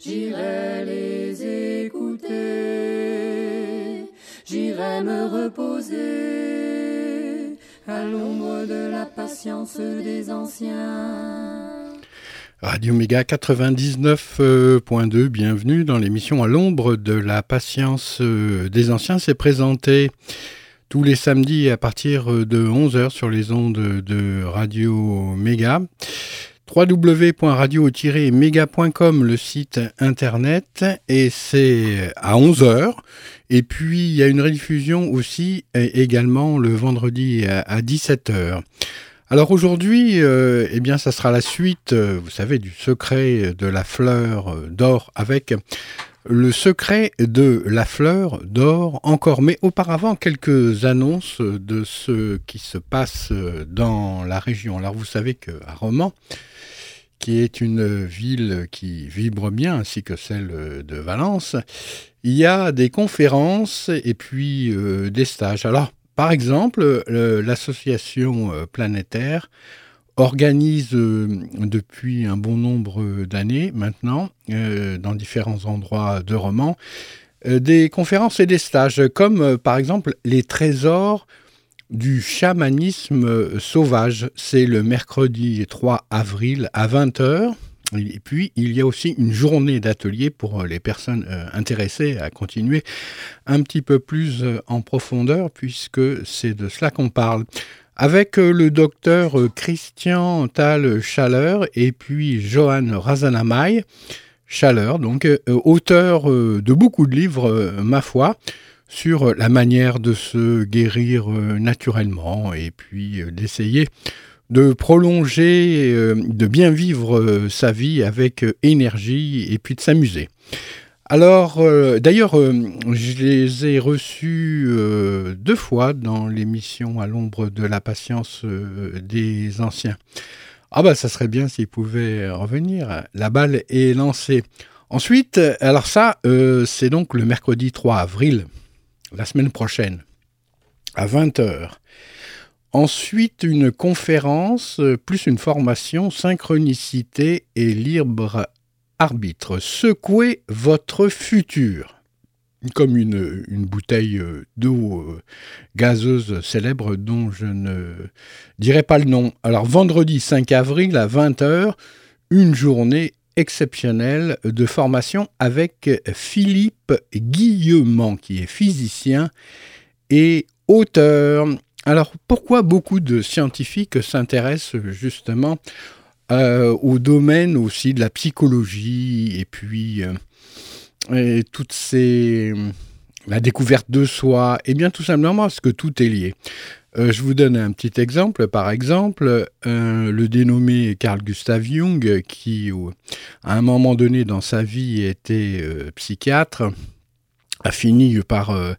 J'irai les écouter, j'irai me reposer à l'ombre de la patience des anciens. Radio Méga 99.2, bienvenue dans l'émission à l'ombre de la patience euh, des anciens. C'est présenté tous les samedis à partir de 11h sur les ondes de Radio Méga www.radio-méga.com le site internet et c'est à 11h et puis il y a une rediffusion aussi également le vendredi à 17h. Alors aujourd'hui, euh, eh bien, ça sera la suite, euh, vous savez, du secret de la fleur d'or avec le secret de la fleur d'or encore. Mais auparavant, quelques annonces de ce qui se passe dans la région. Alors vous savez qu'à Romans, qui est une ville qui vibre bien, ainsi que celle de Valence, il y a des conférences et puis euh, des stages. Alors, par exemple, l'association euh, planétaire organise euh, depuis un bon nombre d'années maintenant, dans différents endroits de Romans, des conférences et des stages, comme par exemple les trésors du chamanisme sauvage. C'est le mercredi 3 avril à 20h. Et puis, il y a aussi une journée d'atelier pour les personnes euh, intéressées à continuer un petit peu plus euh, en profondeur, puisque c'est de cela qu'on parle. Avec euh, le docteur euh, Christian Tal Chaleur et puis Johan Razanamay, Chaleur, donc euh, auteur euh, de beaucoup de livres, euh, ma foi, sur la manière de se guérir euh, naturellement et puis euh, d'essayer de prolonger, euh, de bien vivre euh, sa vie avec euh, énergie et puis de s'amuser. Alors, euh, d'ailleurs, euh, je les ai reçus euh, deux fois dans l'émission à l'ombre de la patience euh, des anciens. Ah bah ça serait bien s'ils pouvaient revenir. La balle est lancée. Ensuite, euh, alors ça, euh, c'est donc le mercredi 3 avril, la semaine prochaine, à 20h. Ensuite, une conférence, euh, plus une formation, synchronicité et libre arbitre. Secouez votre futur. Comme une, bouteille euh, d'eau euh, gazeuse célèbre dont je ne dirai pas le nom. Alors, vendredi 5 avril à 20h, une journée exceptionnelle de formation avec Philippe Guillemont, qui est physicien et auteur. Alors, pourquoi beaucoup de scientifiques s'intéressent justement euh, au domaine aussi de la psychologie et puis euh, toutes ces la découverte de soi? Eh bien, tout simplement parce que tout est lié. Euh, je vous donne un petit exemple. Par exemple, euh, le dénommé Carl Gustav Jung, qui au- à un moment donné dans sa vie était euh, psychiatre, a fini par euh,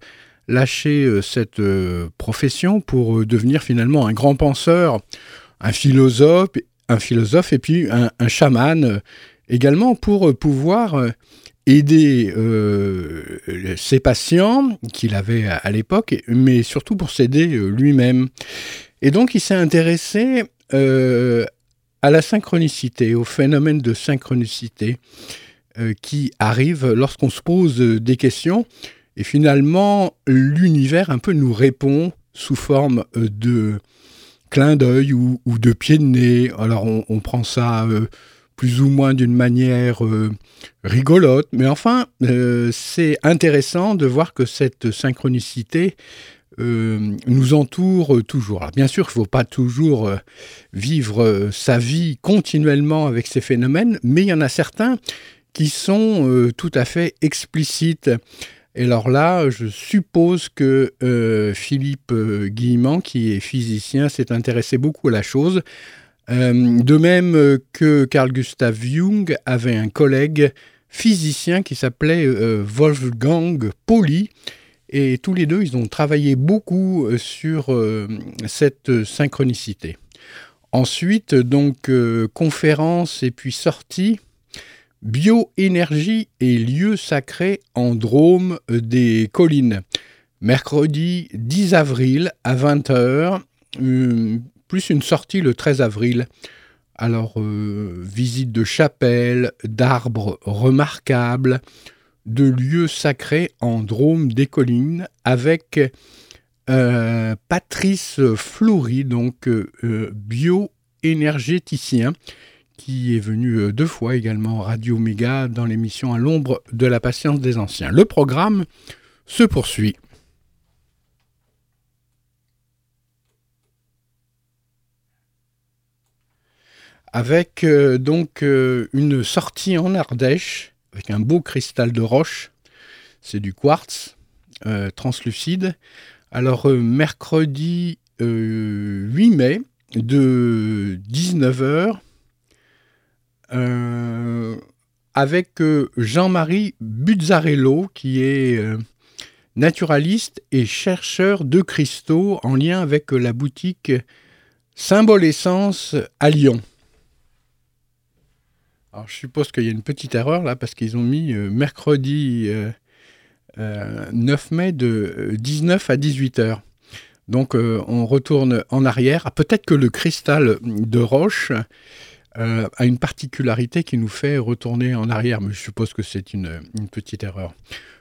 lâcher euh, cette euh, profession pour euh, devenir finalement un grand penseur, un philosophe, un philosophe et puis un, chaman euh, également pour euh, pouvoir euh, aider euh, ses patients qu'il avait à, l'époque, mais surtout pour s'aider euh, lui-même. Et donc il s'est intéressé euh, à la synchronicité, au phénomène de synchronicité qui arrive lorsqu'on se pose des questions et finalement l'univers un peu nous répond sous forme de clin d'œil ou, de pied de nez. Alors on, prend ça plus ou moins d'une manière rigolote, mais enfin c'est intéressant de voir que cette synchronicité euh, nous entoure toujours. bien sûr, il ne faut pas toujours euh, vivre euh, sa vie continuellement avec ces phénomènes, mais il y en a certains qui sont tout à fait explicites. Et alors là, je suppose que Philippe Guillemant, qui est physicien, s'est intéressé beaucoup à la chose. De même que Carl Gustav Jung avait un collègue physicien qui s'appelait Wolfgang Pauli, et tous les deux, ils ont travaillé beaucoup euh, sur euh, cette synchronicité. Ensuite, donc, euh, conférence et puis sortie, bioénergie et lieu sacré en Drôme des collines. Mercredi 10 avril à 20h, plus une sortie le 13 avril. Alors, visite de chapelles, d'arbres remarquables, de lieux sacrés en Drôme des Collines avec euh, Patrice Fleury, donc euh, bioénergéticien, qui est venu euh, deux fois également Radio Méga dans l'émission À l'ombre de la patience des anciens. Le programme se poursuit. Avec donc une sortie en Ardèche avec un beau cristal de roche. C'est du quartz euh, translucide. Alors, euh, mercredi 8 euh, mai, de 19h, avec Jean-Marie Buzzarello, qui est naturaliste et chercheur de cristaux en lien avec la boutique Symbole Essence à Lyon. Alors, je suppose qu'il y a une petite erreur là, parce qu'ils ont mis euh, mercredi 9 euh, euh, mai de 19 à 18 heures. Donc, on retourne en arrière. Ah, peut-être que le cristal de roche a une particularité qui nous fait retourner en arrière, mais je suppose que c'est une, une, petite erreur.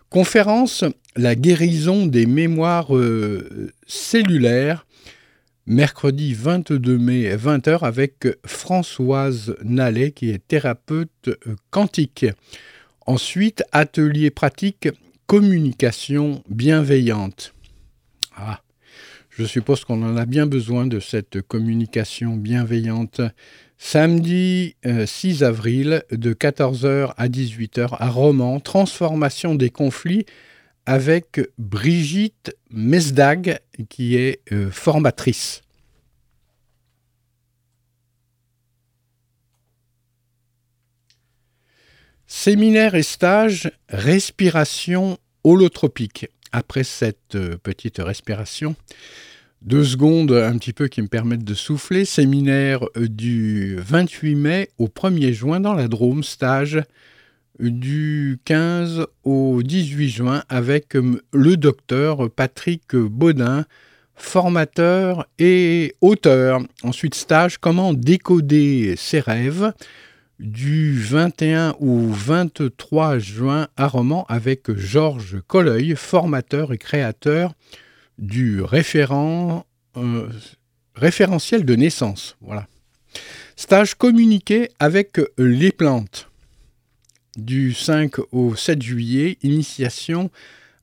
Conférence La guérison des mémoires cellulaires mercredi 22 mai 20h avec Françoise Nallet qui est thérapeute euh, quantique. Ensuite, atelier pratique communication bienveillante. Ah, je suppose qu'on en a bien besoin de cette communication bienveillante. Samedi 6 euh, avril de 14h à 18h à Romans, transformation des conflits avec Brigitte Mesdag, qui est euh, formatrice. Séminaire et stage, respiration holotropique. Après cette euh, petite respiration, deux secondes un petit peu qui me permettent de souffler. Séminaire euh, du 28 mai au 1er juin dans la Drôme, stage du 15 au 18 juin avec euh, le docteur Patrick Baudin, formateur et auteur. Ensuite, stage Comment décoder ses rêves du 21 au 23 juin à Romans avec Georges Colleuil, formateur et créateur du euh, référentiel de naissance. Voilà. Stage communiqué avec les plantes du 5 au 7 juillet, initiation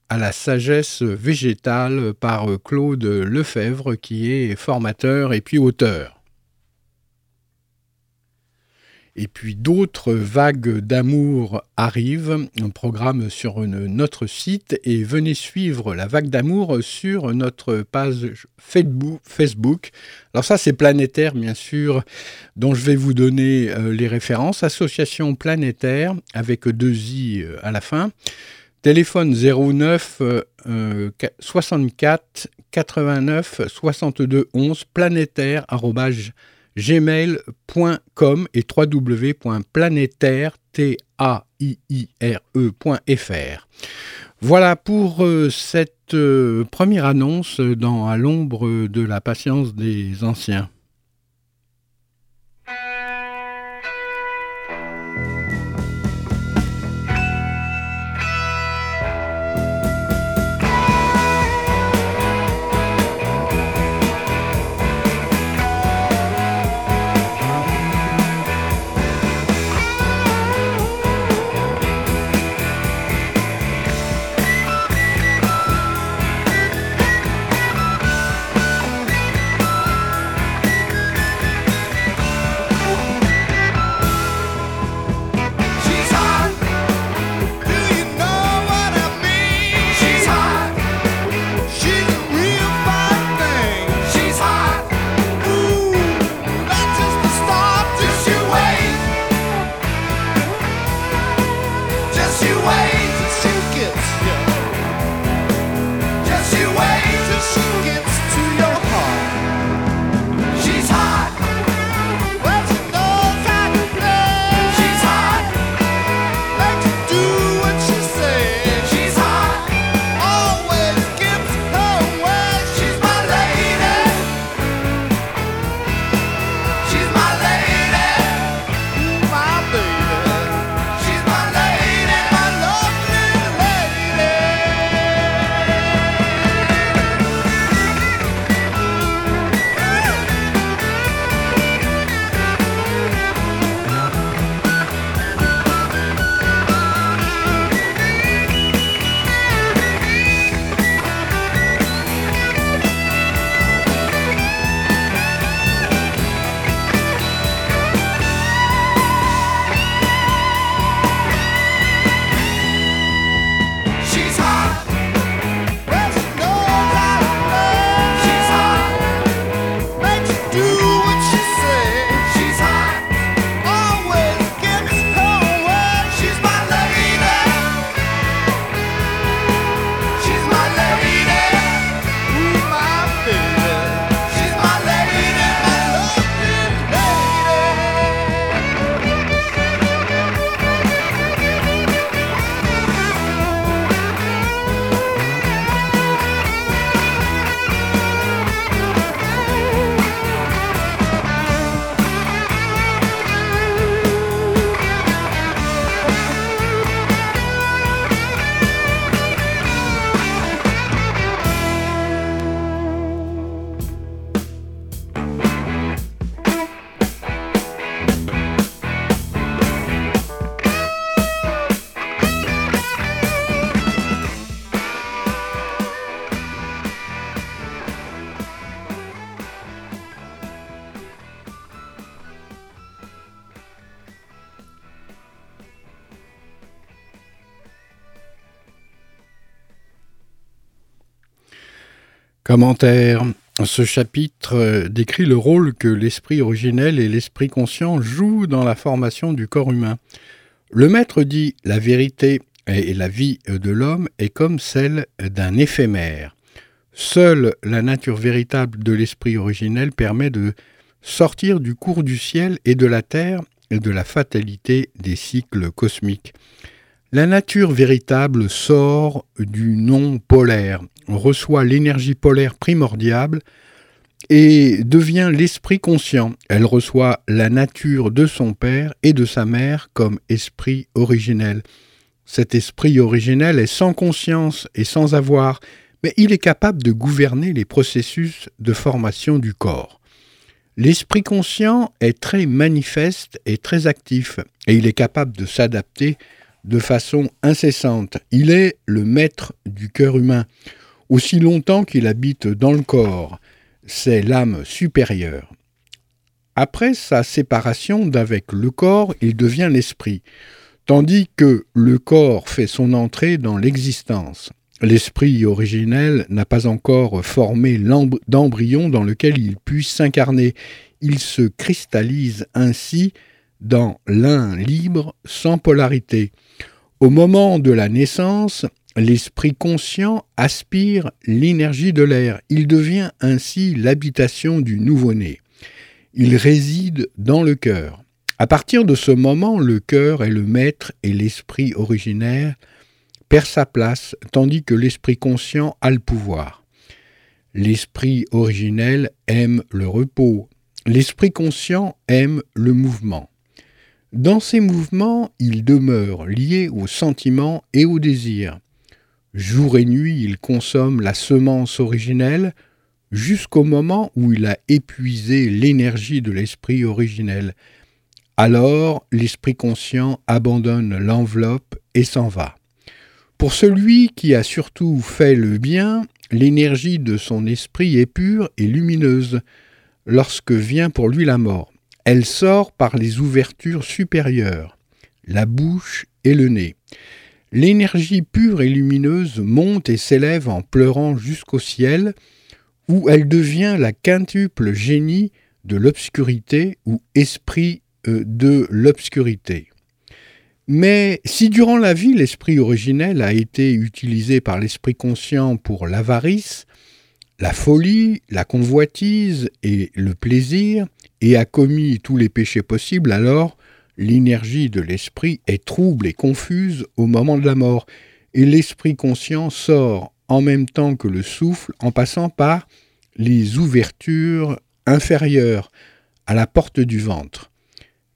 à la sagesse végétale par Claude Lefebvre qui est formateur et puis auteur. Et puis d'autres vagues d'amour arrivent, un programme sur notre site et venez suivre la vague d'amour sur notre page Facebook. Alors ça c'est planétaire bien sûr, dont je vais vous donner euh, les références. Association planétaire avec deux i euh, à la fin. Téléphone 09 64 89 62 11 planétaire gmail.com et www.planetaire.fr. Voilà pour euh, cette euh, première annonce dans À l'ombre de la patience des anciens. Commentaire. Ce chapitre euh, décrit le rôle que l'esprit originel et l'esprit conscient jouent dans la formation du corps humain. Le maître dit la vérité et la vie de l'homme est comme celle d'un éphémère. Seule la nature véritable de l'esprit originel permet de sortir du cours du ciel et de la terre et de la fatalité des cycles cosmiques. La nature véritable sort du non polaire, reçoit l'énergie polaire primordiale et devient l'esprit conscient. Elle reçoit la nature de son père et de sa mère comme esprit originel. Cet esprit originel est sans conscience et sans avoir, mais il est capable de gouverner les processus de formation du corps. L'esprit conscient est très manifeste et très actif, et il est capable de s'adapter de façon incessante. Il est le maître du cœur humain, aussi longtemps qu'il habite dans le corps. C'est l'âme supérieure. Après sa séparation d'avec le corps, il devient l'esprit, tandis que le corps fait son entrée dans l'existence. L'esprit originel n'a pas encore formé d'embryon dans lequel il puisse s'incarner. Il se cristallise ainsi dans l'un libre sans polarité. Au moment de la naissance, l'esprit conscient aspire l'énergie de l'air. Il devient ainsi l'habitation du nouveau-né. Il réside dans le cœur. À partir de ce moment, le cœur est le maître et l'esprit originaire perd sa place, tandis que l'esprit conscient a le pouvoir. L'esprit originel aime le repos. L'esprit conscient aime le mouvement. Dans ces mouvements, il demeure lié aux sentiments et aux désirs. Jour et nuit, il consomme la semence originelle jusqu'au moment où il a épuisé l'énergie de l'esprit originel. Alors, l'esprit conscient abandonne l'enveloppe et s'en va. Pour celui qui a surtout fait le bien, l'énergie de son esprit est pure et lumineuse lorsque vient pour lui la mort. Elle sort par les ouvertures supérieures, la bouche et le nez. L'énergie pure et lumineuse monte et s'élève en pleurant jusqu'au ciel, où elle devient la quintuple génie de l'obscurité ou esprit euh, de l'obscurité. Mais si durant la vie l'esprit originel a été utilisé par l'esprit conscient pour l'avarice, la folie, la convoitise et le plaisir, et a commis tous les péchés possibles, alors l'énergie de l'esprit est trouble et confuse au moment de la mort, et l'esprit conscient sort en même temps que le souffle en passant par les ouvertures inférieures à la porte du ventre.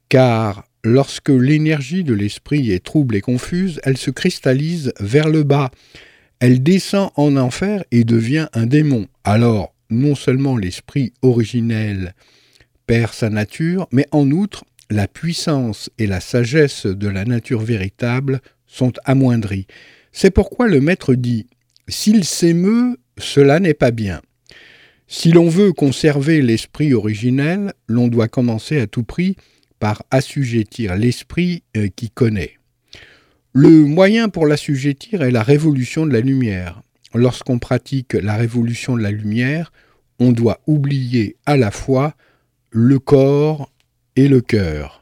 Car lorsque l'énergie de l'esprit est trouble et confuse, elle se cristallise vers le bas, elle descend en enfer et devient un démon. Alors, non seulement l'esprit originel perd sa nature, mais en outre, la puissance et la sagesse de la nature véritable sont amoindries. C'est pourquoi le maître dit S'il s'émeut, cela n'est pas bien. Si l'on veut conserver l'esprit originel, l'on doit commencer à tout prix par assujettir l'esprit euh, qui connaît. Le moyen pour l'assujettir est la révolution de la lumière. Lorsqu'on pratique la révolution de la lumière, on doit oublier à la fois le corps et le cœur.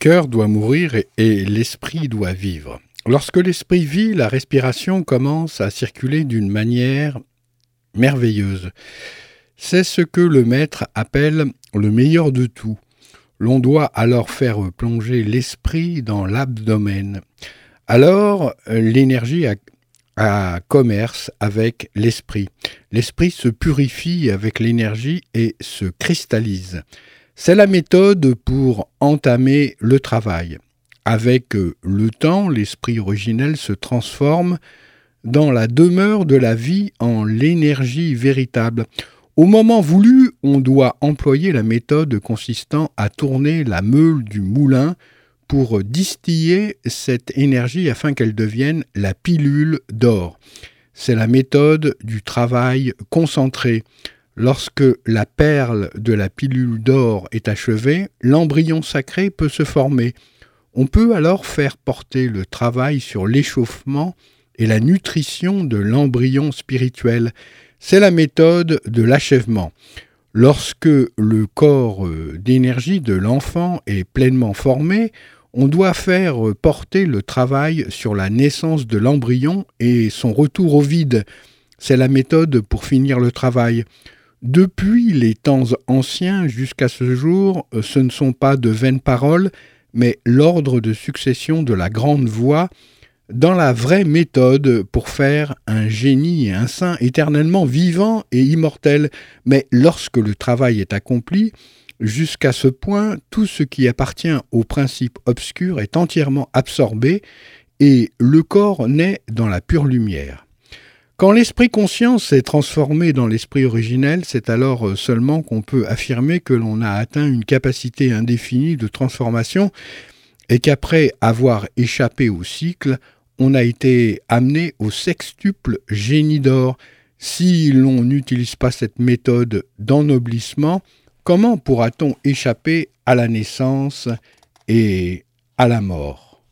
cœur doit mourir et, l'esprit doit vivre. Lorsque l'esprit vit, la respiration commence à circuler d'une manière merveilleuse. C'est ce que le maître appelle le meilleur de tout. L'on doit alors faire plonger l'esprit dans l'abdomen. Alors l'énergie a, commerce avec l'esprit. L'esprit se purifie avec l'énergie et se cristallise. C'est la méthode pour entamer le travail. Avec euh, le temps, l'esprit originel se transforme dans la demeure de la vie en l'énergie véritable. Au moment voulu, on doit employer la méthode consistant à tourner la meule du moulin pour distiller cette énergie afin qu'elle devienne la pilule d'or. C'est la méthode du travail concentré. Lorsque la perle de la pilule d'or est achevée, l'embryon sacré peut se former. On peut alors faire porter le travail sur l'échauffement et la nutrition de l'embryon spirituel. C'est la méthode de l'achèvement. Lorsque le corps euh, d'énergie de l'enfant est pleinement formé, on doit faire porter le travail sur la naissance de l'embryon et son retour au vide. C'est la méthode pour finir le travail. Depuis les temps anciens jusqu'à ce jour, euh, ce ne sont pas de vaines paroles, mais l'ordre de succession de la grande voix dans la vraie méthode pour faire un génie et un saint éternellement vivant et immortel. Mais lorsque le travail est accompli, jusqu'à ce point, tout ce qui appartient au principe obscur est entièrement absorbé et le corps naît dans la pure lumière. Quand l'esprit conscience est transformé dans l'esprit originel, c'est alors euh, seulement qu'on peut affirmer que l'on a atteint une capacité indéfinie de transformation et qu'après avoir échappé au cycle, on a été amené au sextuple génie d'or. Si l'on n'utilise pas cette méthode d'ennoblissement, comment pourra-t-on échapper à la naissance et à la mort?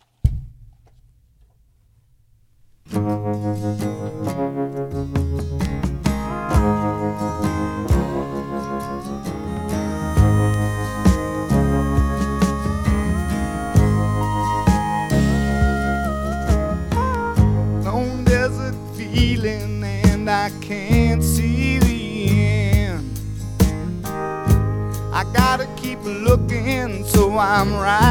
Right.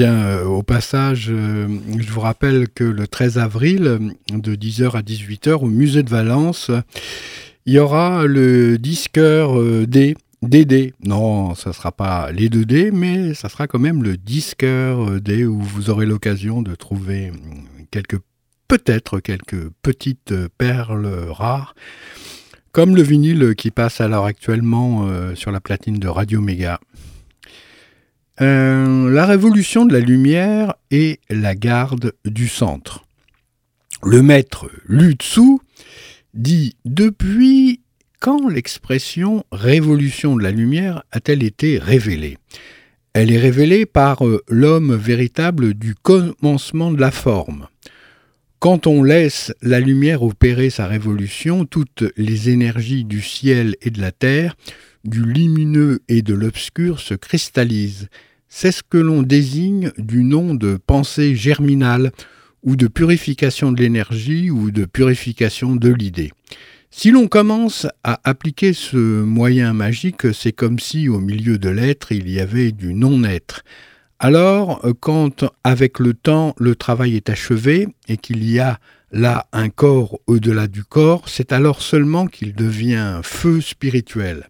Tiens, au passage, je vous rappelle que le 13 avril, de 10h à 18h, au musée de Valence, il y aura le disqueur D DD. Non, ça ne sera pas les 2D, mais ça sera quand même le disqueur D où vous aurez l'occasion de trouver quelques peut-être quelques petites perles rares, comme le vinyle qui passe alors actuellement euh, sur la platine de Radio Méga. Euh, la révolution de la lumière et la garde du centre. Le maître Lutsu dit Depuis quand l'expression révolution de la lumière a-t-elle été révélée? Elle est révélée par euh, l'homme véritable du commencement de la forme. Quand on laisse la lumière opérer sa révolution, toutes les énergies du ciel et de la terre, du lumineux et de l'obscur se cristallisent. C'est ce que l'on désigne du nom de pensée germinale, ou de purification de l'énergie, ou de purification de l'idée. Si l'on commence à appliquer ce moyen magique, c'est comme si au milieu de l'être il y avait du non-être. Alors, quand avec le temps le travail est achevé et qu'il y a là un corps au-delà du corps, c'est alors seulement qu'il devient feu spirituel.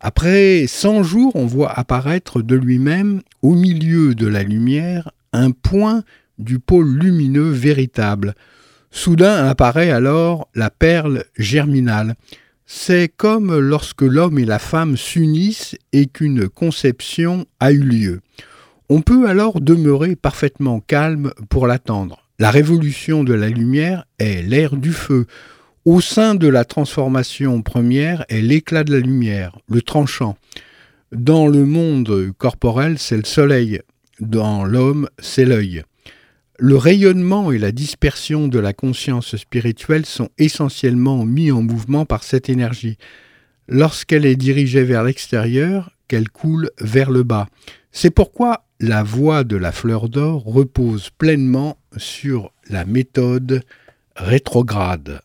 Après 100 jours, on voit apparaître de lui-même, au milieu de la lumière, un point du pôle lumineux véritable, Soudain apparaît alors la perle germinale. C'est comme lorsque l'homme et la femme s'unissent et qu'une conception a eu lieu. On peut alors demeurer parfaitement calme pour l'attendre. La révolution de la lumière est l'ère du feu. Au sein de la transformation première est l'éclat de la lumière, le tranchant. Dans le monde corporel, c'est le soleil. Dans l'homme, c'est l'œil. Le rayonnement et la dispersion de la conscience spirituelle sont essentiellement mis en mouvement par cette énergie. Lorsqu'elle est dirigée vers l'extérieur, qu'elle coule vers le bas. C'est pourquoi la voie de la fleur d'or repose pleinement sur la méthode rétrograde.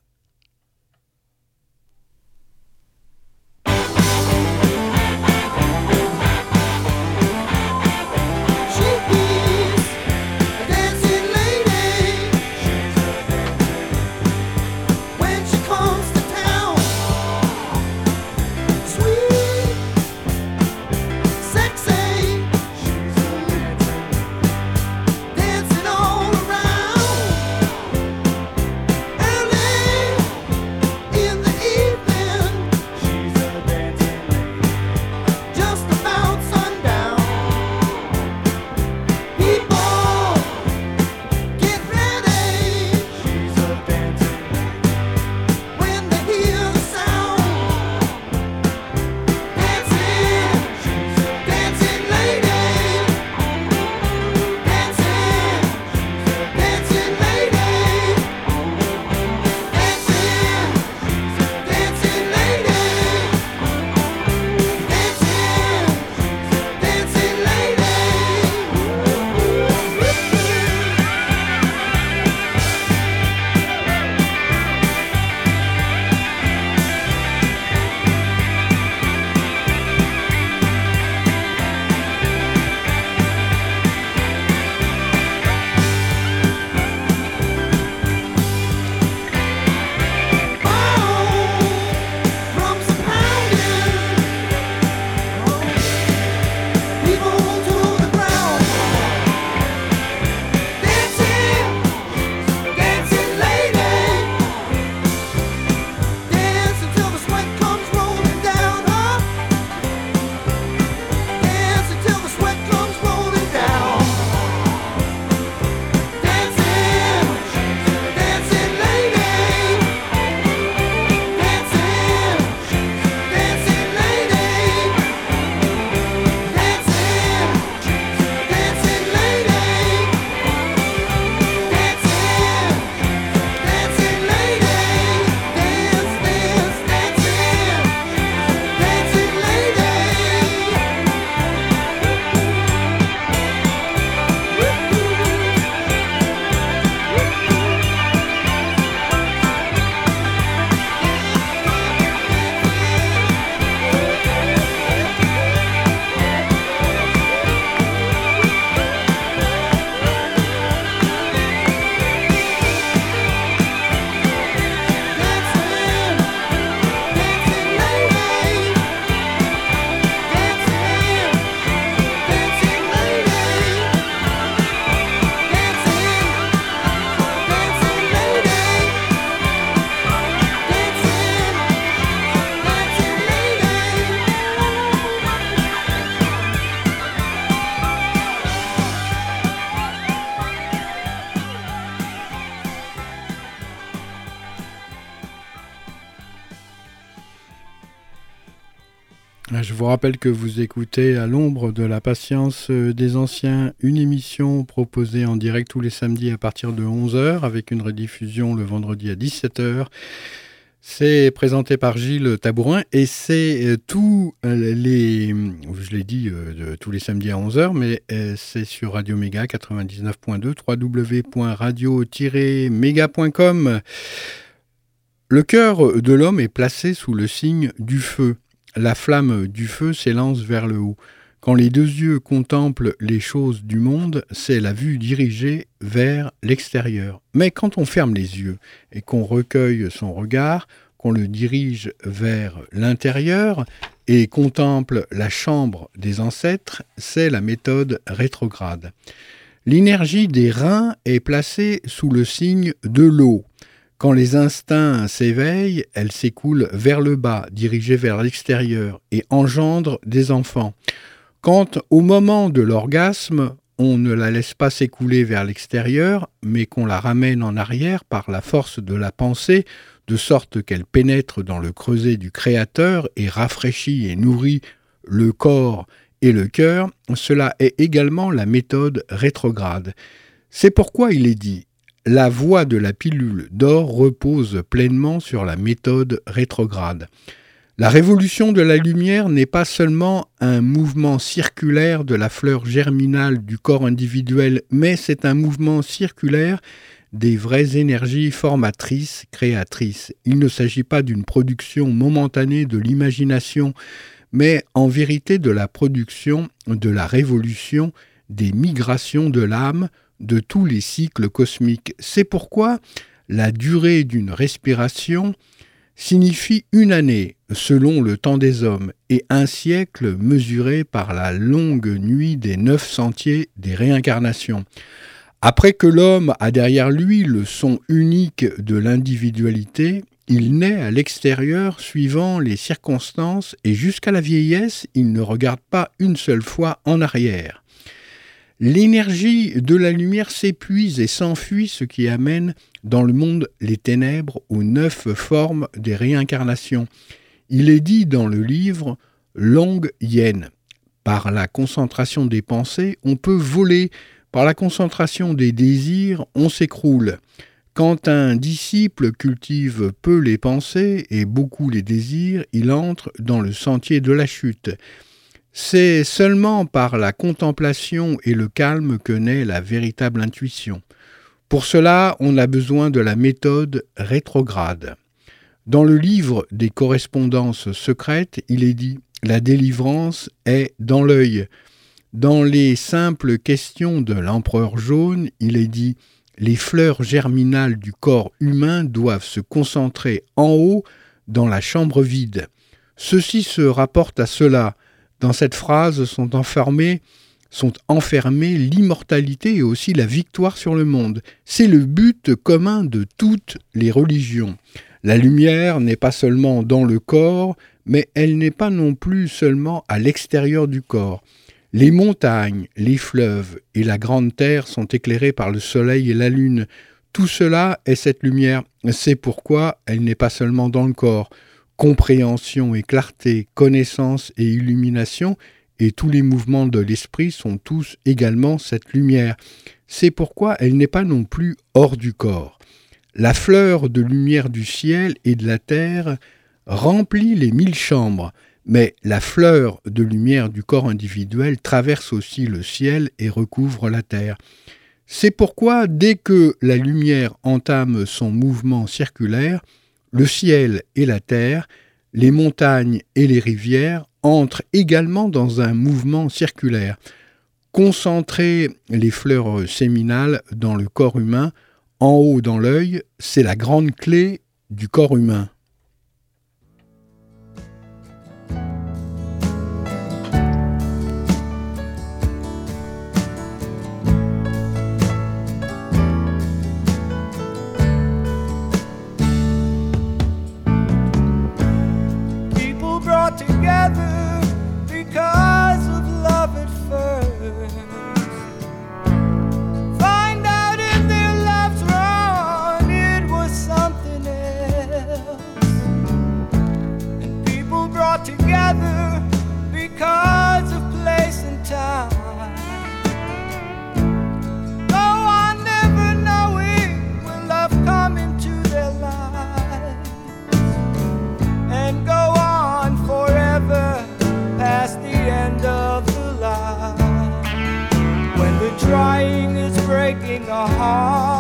Je vous rappelle que vous écoutez à l'ombre de la patience des anciens une émission proposée en direct tous les samedis à partir de 11h avec une rediffusion le vendredi à 17h. C'est présenté par Gilles Tabourin et c'est euh, tous les, euh, tous les samedis à 11h, mais euh, c'est sur Radio Méga 99.2, www.radio-méga.com. Le cœur de l'homme est placé sous le signe du feu. La flamme du feu s'élance vers le haut. Quand les deux yeux contemplent les choses du monde, c'est la vue dirigée vers l'extérieur. Mais quand on ferme les yeux et qu'on recueille son regard, qu'on le dirige vers l'intérieur et contemple la chambre des ancêtres, c'est la méthode rétrograde. L'énergie des reins est placée sous le signe de l'eau. Quand les instincts s'éveillent, elle s'écoule vers le bas, dirigée vers l'extérieur, et engendre des enfants. Quand, au moment de l'orgasme, on ne la laisse pas s'écouler vers l'extérieur, mais qu'on la ramène en arrière par la force de la pensée, de sorte qu'elle pénètre dans le creuset du Créateur et rafraîchit et nourrit le corps et le cœur, cela est également la méthode rétrograde. C'est pourquoi il est dit la voie de la pilule d'or repose pleinement sur la méthode rétrograde. La révolution de la lumière n'est pas seulement un mouvement circulaire de la fleur germinale du corps individuel, mais c'est un mouvement circulaire des vraies énergies formatrices, créatrices. Il ne s'agit pas d'une production momentanée de l'imagination, mais en vérité de la production de la révolution des migrations de l'âme, de tous les cycles cosmiques. C'est pourquoi la durée d'une respiration signifie une année selon le temps des hommes et un siècle mesuré par la longue nuit des neuf sentiers des réincarnations. Après que l'homme a derrière lui le son unique de l'individualité, il naît à l'extérieur suivant les circonstances et jusqu'à la vieillesse, il ne regarde pas une seule fois en arrière. L'énergie de la lumière s'épuise et s'enfuit, ce qui amène dans le monde les ténèbres aux neuf formes des réincarnations. Il est dit dans le livre Longue Yen. Par la concentration des pensées, on peut voler. Par la concentration des désirs, on s'écroule. Quand un disciple cultive peu les pensées et beaucoup les désirs, il entre dans le sentier de la chute. C'est seulement par la contemplation et le calme que naît la véritable intuition. Pour cela, on a besoin de la méthode rétrograde. Dans le livre des correspondances secrètes, il est dit La délivrance est dans l'œil. Dans les simples questions de l'empereur jaune, il est dit Les fleurs germinales du corps humain doivent se concentrer en haut dans la chambre vide. Ceci se rapporte à cela dans cette phrase sont enfermés sont enfermés l'immortalité et aussi la victoire sur le monde. C'est le but commun de toutes les religions. La lumière n'est pas seulement dans le corps, mais elle n'est pas non plus seulement à l'extérieur du corps. Les montagnes, les fleuves et la grande terre sont éclairés par le soleil et la lune. Tout cela est cette lumière. C'est pourquoi elle n'est pas seulement dans le corps compréhension et clarté, connaissance et illumination, et tous les mouvements de l'esprit sont tous également cette lumière. C'est pourquoi elle n'est pas non plus hors du corps. La fleur de lumière du ciel et de la terre remplit les mille chambres, mais la fleur de lumière du corps individuel traverse aussi le ciel et recouvre la terre. C'est pourquoi dès que la lumière entame son mouvement circulaire, le ciel et la terre, les montagnes et les rivières entrent également dans un mouvement circulaire. Concentrer les fleurs séminales dans le corps humain, en haut dans l'œil, c'est la grande clé du corps humain. Together 啊。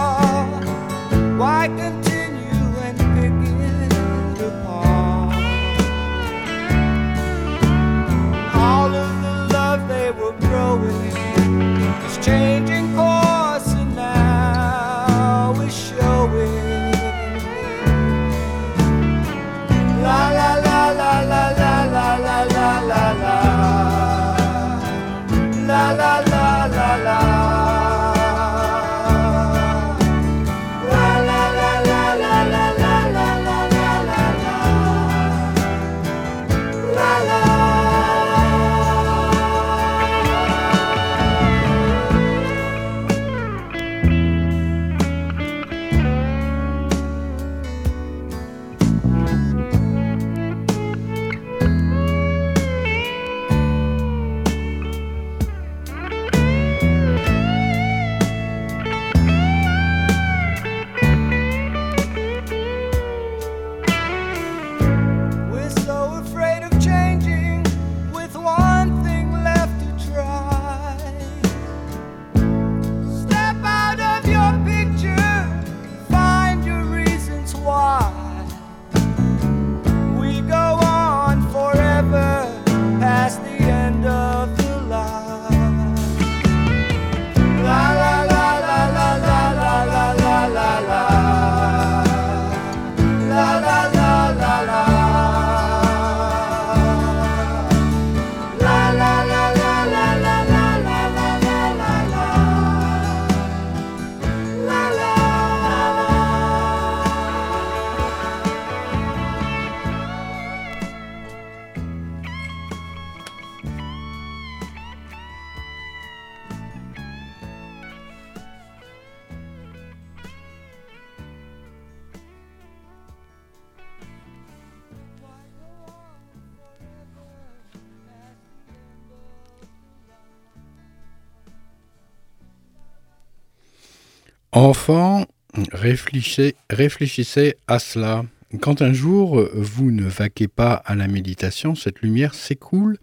Réfléchissez, à cela. Quand un jour vous ne vaquez pas à la méditation, cette lumière s'écoule,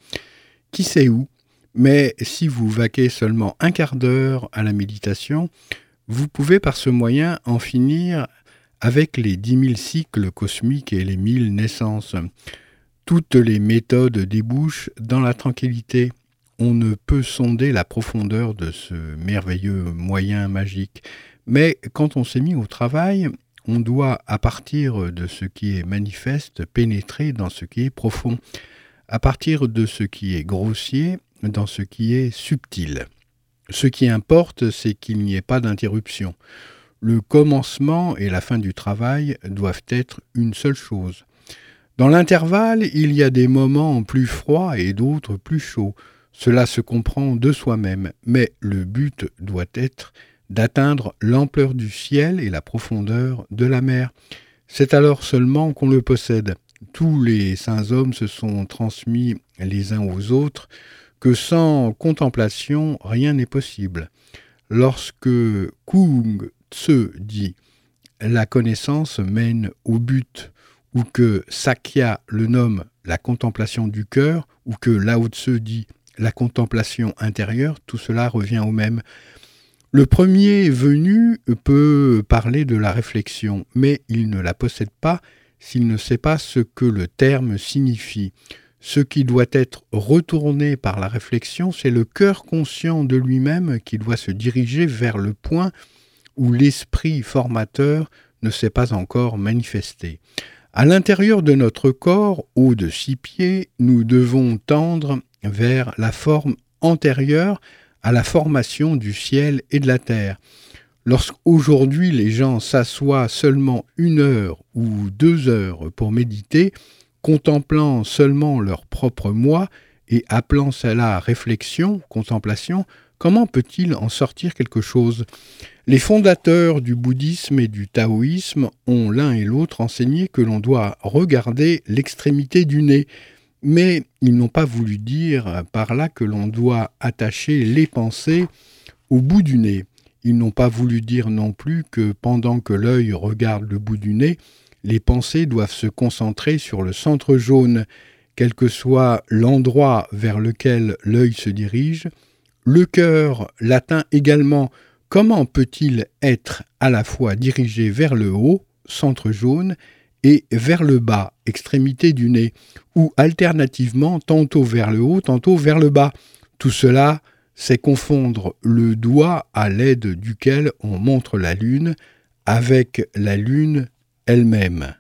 qui sait où? Mais si vous vaquez seulement un quart d'heure à la méditation, vous pouvez par ce moyen en finir avec les dix mille cycles cosmiques et les mille naissances. Toutes les méthodes débouchent dans la tranquillité. On ne peut sonder la profondeur de ce merveilleux moyen magique. Mais quand on s'est mis au travail, on doit, à partir de ce qui est manifeste, pénétrer dans ce qui est profond, à partir de ce qui est grossier, dans ce qui est subtil. Ce qui importe, c'est qu'il n'y ait pas d'interruption. Le commencement et la fin du travail doivent être une seule chose. Dans l'intervalle, il y a des moments plus froids et d'autres plus chauds. Cela se comprend de soi-même, mais le but doit être d'atteindre l'ampleur du ciel et la profondeur de la mer. C'est alors seulement qu'on le possède. Tous les saints hommes se sont transmis les uns aux autres que sans contemplation rien n'est possible. Lorsque Kung Tse dit la connaissance mène au but, ou que Sakya le nomme la contemplation du cœur, ou que Lao Tse dit la contemplation intérieure, tout cela revient au même. Le premier venu peut parler de la réflexion, mais il ne la possède pas s'il ne sait pas ce que le terme signifie. Ce qui doit être retourné par la réflexion, c'est le cœur conscient de lui-même qui doit se diriger vers le point où l'esprit formateur ne s'est pas encore manifesté. À l'intérieur de notre corps, haut de six pieds, nous devons tendre vers la forme antérieure à la formation du ciel et de la terre. Lorsqu'aujourd'hui les gens s'assoient seulement une heure ou deux heures pour méditer, contemplant seulement leur propre moi et appelant cela réflexion, contemplation, comment peut-il en sortir quelque chose? Les fondateurs du bouddhisme et du taoïsme ont l'un et l'autre enseigné que l'on doit regarder l'extrémité du nez, mais ils n'ont pas voulu dire par là que l'on doit attacher les pensées au bout du nez. Ils n'ont pas voulu dire non plus que pendant que l'œil regarde le bout du nez, les pensées doivent se concentrer sur le centre jaune, quel que soit l'endroit vers lequel l'œil se dirige. Le cœur l'atteint également. Comment peut-il être à la fois dirigé vers le haut, centre jaune, et vers le bas, extrémité du nez, ou alternativement tantôt vers le haut, tantôt vers le bas. Tout cela, c'est confondre le doigt à l'aide duquel on montre la lune avec la lune elle-même.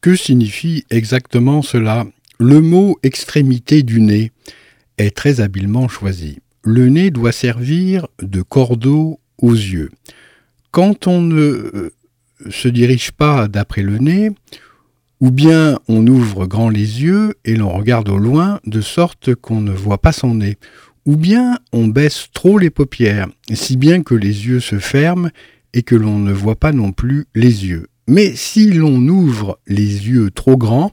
Que signifie exactement cela? Le mot extrémité du nez est très habilement choisi. Le nez doit servir de cordeau aux yeux. Quand on ne euh, se dirige pas d'après le nez, ou bien on ouvre grand les yeux et l'on regarde au loin de sorte qu'on ne voit pas son nez, ou bien on baisse trop les paupières, si bien que les yeux se ferment et que l'on ne voit pas non plus les yeux. Mais si l'on ouvre les yeux trop grands,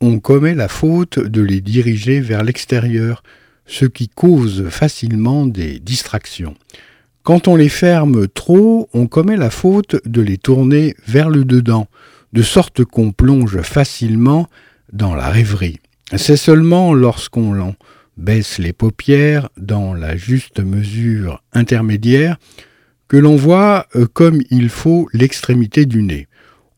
on commet la faute de les diriger vers l'extérieur, ce qui cause facilement des distractions. Quand on les ferme trop, on commet la faute de les tourner vers le dedans, de sorte qu'on plonge facilement dans la rêverie. C'est seulement lorsqu'on l'en baisse les paupières dans la juste mesure intermédiaire que l'on voit euh, comme il faut l'extrémité du nez.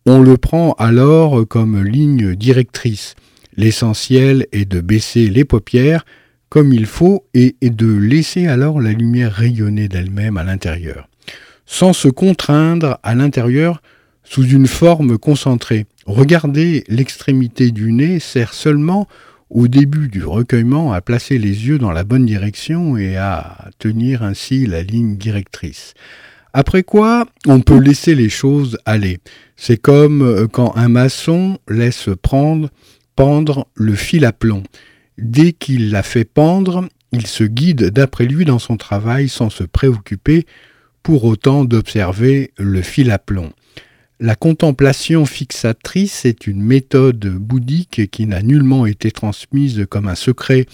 On le prend alors comme ligne directrice. L'essentiel est de baisser les paupières comme il faut et, de laisser alors la lumière rayonner d'elle-même à l'intérieur, sans se contraindre à l'intérieur sous une forme concentrée. Regarder l'extrémité du nez sert seulement au début du recueillement à placer les yeux dans la bonne direction et à tenir ainsi la ligne directrice. Après quoi, on peut laisser les choses aller. C'est comme euh, quand un maçon laisse prendre, pendre le fil à plomb. Dès qu'il l'a fait pendre, il se guide d'après lui dans son travail sans se préoccuper pour autant d'observer le fil à plomb. La contemplation fixatrice est une méthode bouddhique qui n'a nullement été transmise comme un secret.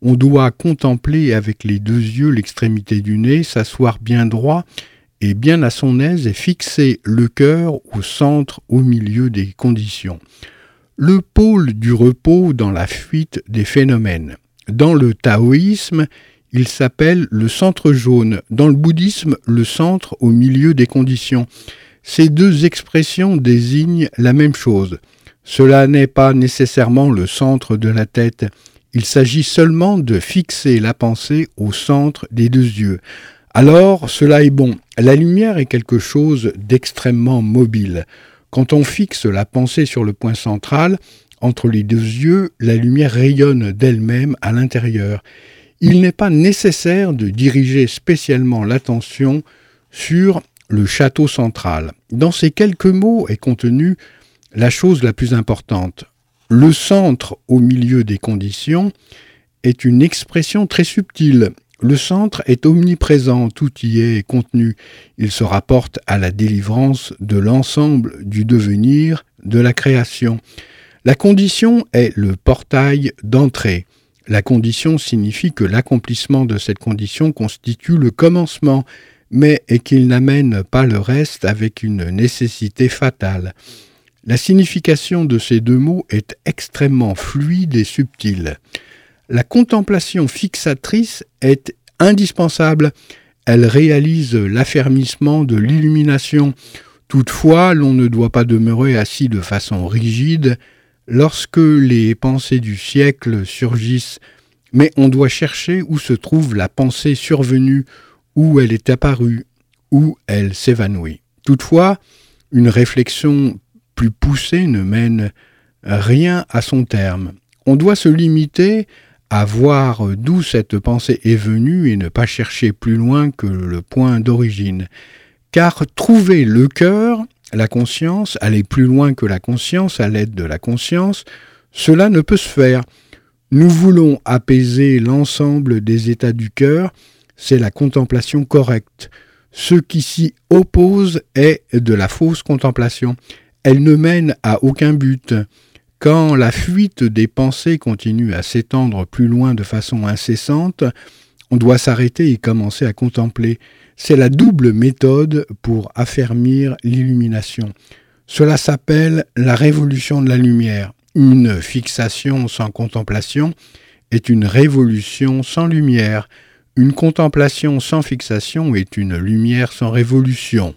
On doit contempler avec les deux yeux l'extrémité du nez, s'asseoir bien droit et bien à son aise et fixer le cœur au centre au milieu des conditions. Le pôle du repos dans la fuite des phénomènes. Dans le taoïsme, il s'appelle le centre jaune, dans le bouddhisme, le centre au milieu des conditions. Ces deux expressions désignent la même chose. Cela n'est pas nécessairement le centre de la tête, il s'agit seulement de fixer la pensée au centre des deux yeux. Alors cela est bon. La lumière est quelque chose d'extrêmement mobile. Quand on fixe la pensée sur le point central, entre les deux yeux, la lumière rayonne d'elle-même à l'intérieur. Il n'est pas nécessaire de diriger spécialement l'attention sur le château central. Dans ces quelques mots est contenue la chose la plus importante. Le centre au milieu des conditions est une expression très subtile. Le centre est omniprésent, tout y est contenu. Il se rapporte à la délivrance de l'ensemble du devenir de la création. La condition est le portail d'entrée. La condition signifie que l'accomplissement de cette condition constitue le commencement, mais qu'il n'amène pas le reste avec une nécessité fatale. La signification de ces deux mots est extrêmement fluide et subtile. La contemplation fixatrice est indispensable. Elle réalise l'affermissement de l'illumination. Toutefois, l'on ne doit pas demeurer assis de façon rigide lorsque les pensées du siècle surgissent, mais on doit chercher où se trouve la pensée survenue où elle est apparue, où elle s'évanouit. Toutefois, une réflexion plus poussée ne mène rien à son terme. On doit se limiter à voir d'où cette pensée est venue et ne pas chercher plus loin que le point d'origine. Car trouver le cœur, la conscience, aller plus loin que la conscience à l'aide de la conscience, cela ne peut se faire. Nous voulons apaiser l'ensemble des états du cœur c'est la contemplation correcte. Ce qui s'y oppose est de la fausse contemplation. Elle ne mène à aucun but. Quand la fuite des pensées continue à s'étendre plus loin de façon incessante, on doit s'arrêter et commencer à contempler. C'est la double méthode pour affermir l'illumination. Cela s'appelle la révolution de la lumière. Une fixation sans contemplation est une révolution sans lumière. Une contemplation sans fixation est une lumière sans révolution.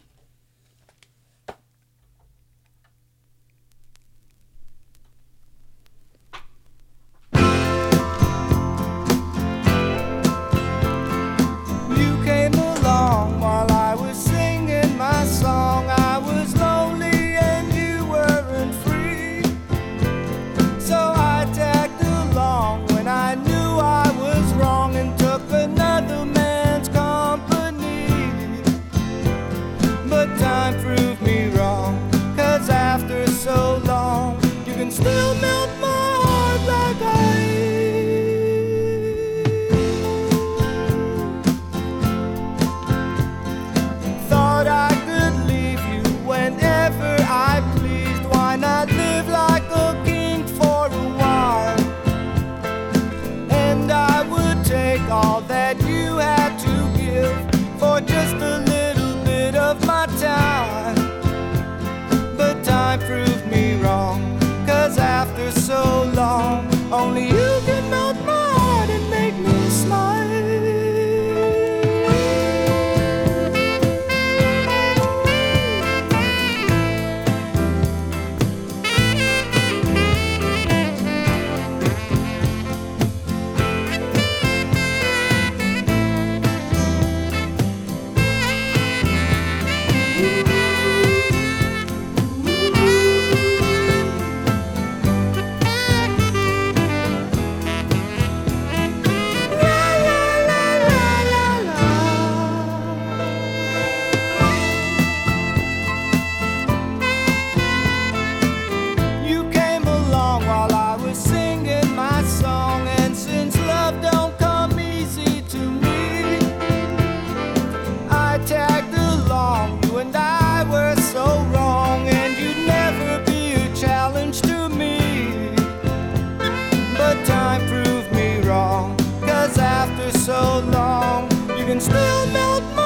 Long, you can still melt my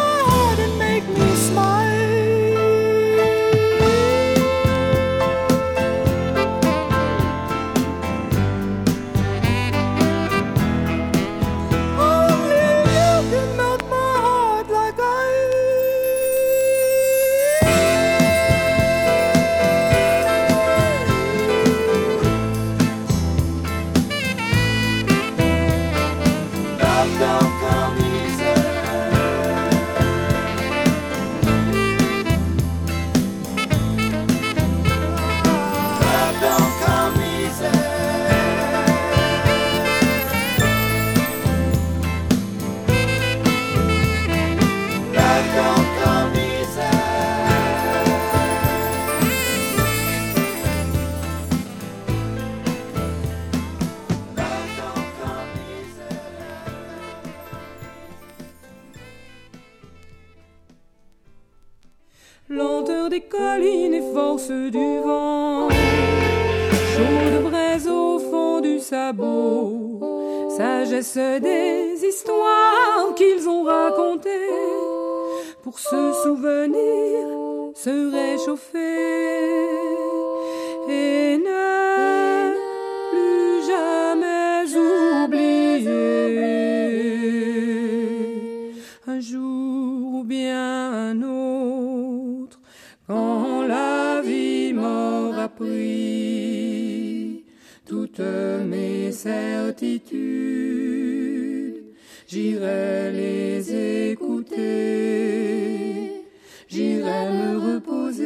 se réchauffer et ne plus jamais oublier. Un jour ou bien un autre, quand la vie m'aura pris toutes mes certitudes, j'irai les écouter, j'irai me reposer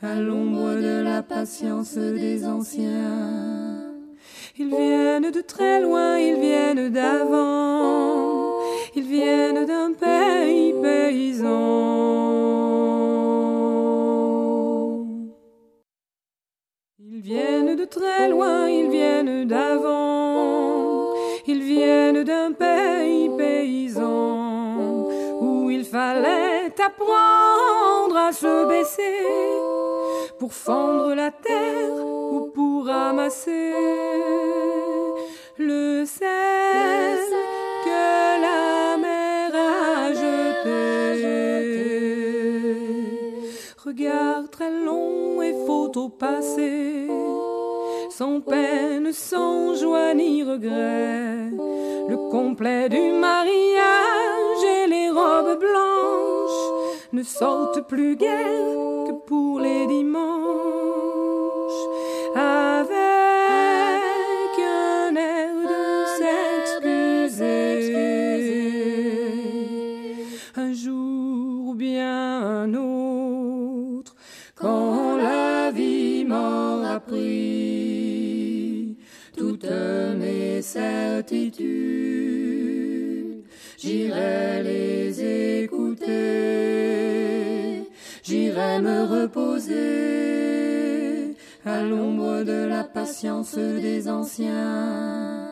à l'ombre de la patience des anciens. Ils viennent de très loin, ils viennent d'avant, ils viennent d'un pays paysan. Ils viennent de très loin, ils viennent d'avant, ils viennent d'un pays paysan où il fallait apprendre à se baisser pour fendre la terre ou pour ramasser le sel que la mer a jeté. Regard très long et faut au passé, sans peine, sans joie ni regret, le complet du mariage et les robes blanches ne sortent plus guère que pour les dimanches, avec un air de s'excuser. Un jour ou bien un autre, quand la vie m'aura pris toutes mes certitudes, j'irai les écouter, j'irai me reposer à l'ombre de la patience des anciens.